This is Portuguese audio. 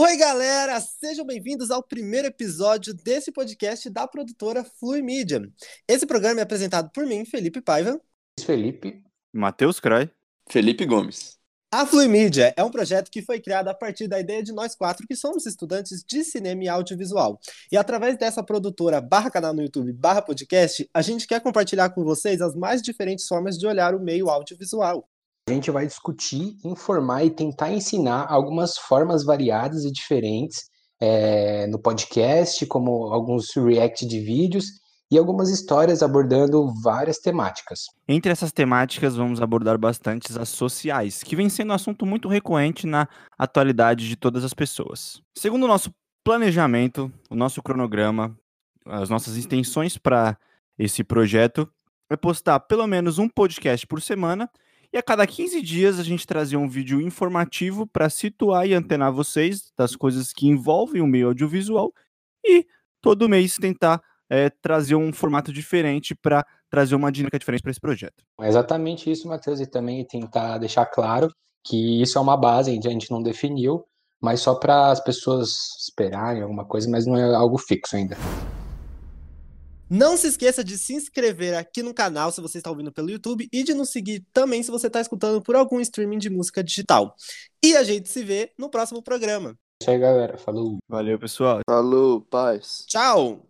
Oi, galera! Sejam bem-vindos ao primeiro episódio desse podcast da produtora Flui Media. Esse programa é apresentado por mim, Felipe Paiva. Felipe. Matheus Cray. Felipe Gomes. A Fluimídia é um projeto que foi criado a partir da ideia de nós quatro que somos estudantes de cinema e audiovisual. E através dessa produtora barra canal no YouTube barra podcast, a gente quer compartilhar com vocês as mais diferentes formas de olhar o meio audiovisual. A gente vai discutir, informar e tentar ensinar algumas formas variadas e diferentes é, no podcast, como alguns react de vídeos e algumas histórias abordando várias temáticas. Entre essas temáticas, vamos abordar bastante as sociais, que vem sendo um assunto muito recorrente na atualidade de todas as pessoas. Segundo o nosso planejamento, o nosso cronograma, as nossas intenções para esse projeto é postar pelo menos um podcast por semana e a cada 15 dias a gente trazia um vídeo informativo para situar e antenar vocês das coisas que envolvem o meio audiovisual e todo mês tentar é, trazer um formato diferente para trazer uma dinâmica diferente para esse projeto. É exatamente isso, Matheus, e também tentar deixar claro que isso é uma base, a gente não definiu, mas só para as pessoas esperarem alguma coisa, mas não é algo fixo ainda. Não se esqueça de se inscrever aqui no canal se você está ouvindo pelo YouTube e de nos seguir também se você está escutando por algum streaming de música digital. E a gente se vê no próximo programa. É isso aí, galera. Falou. Valeu, pessoal. Falou, paz. Tchau!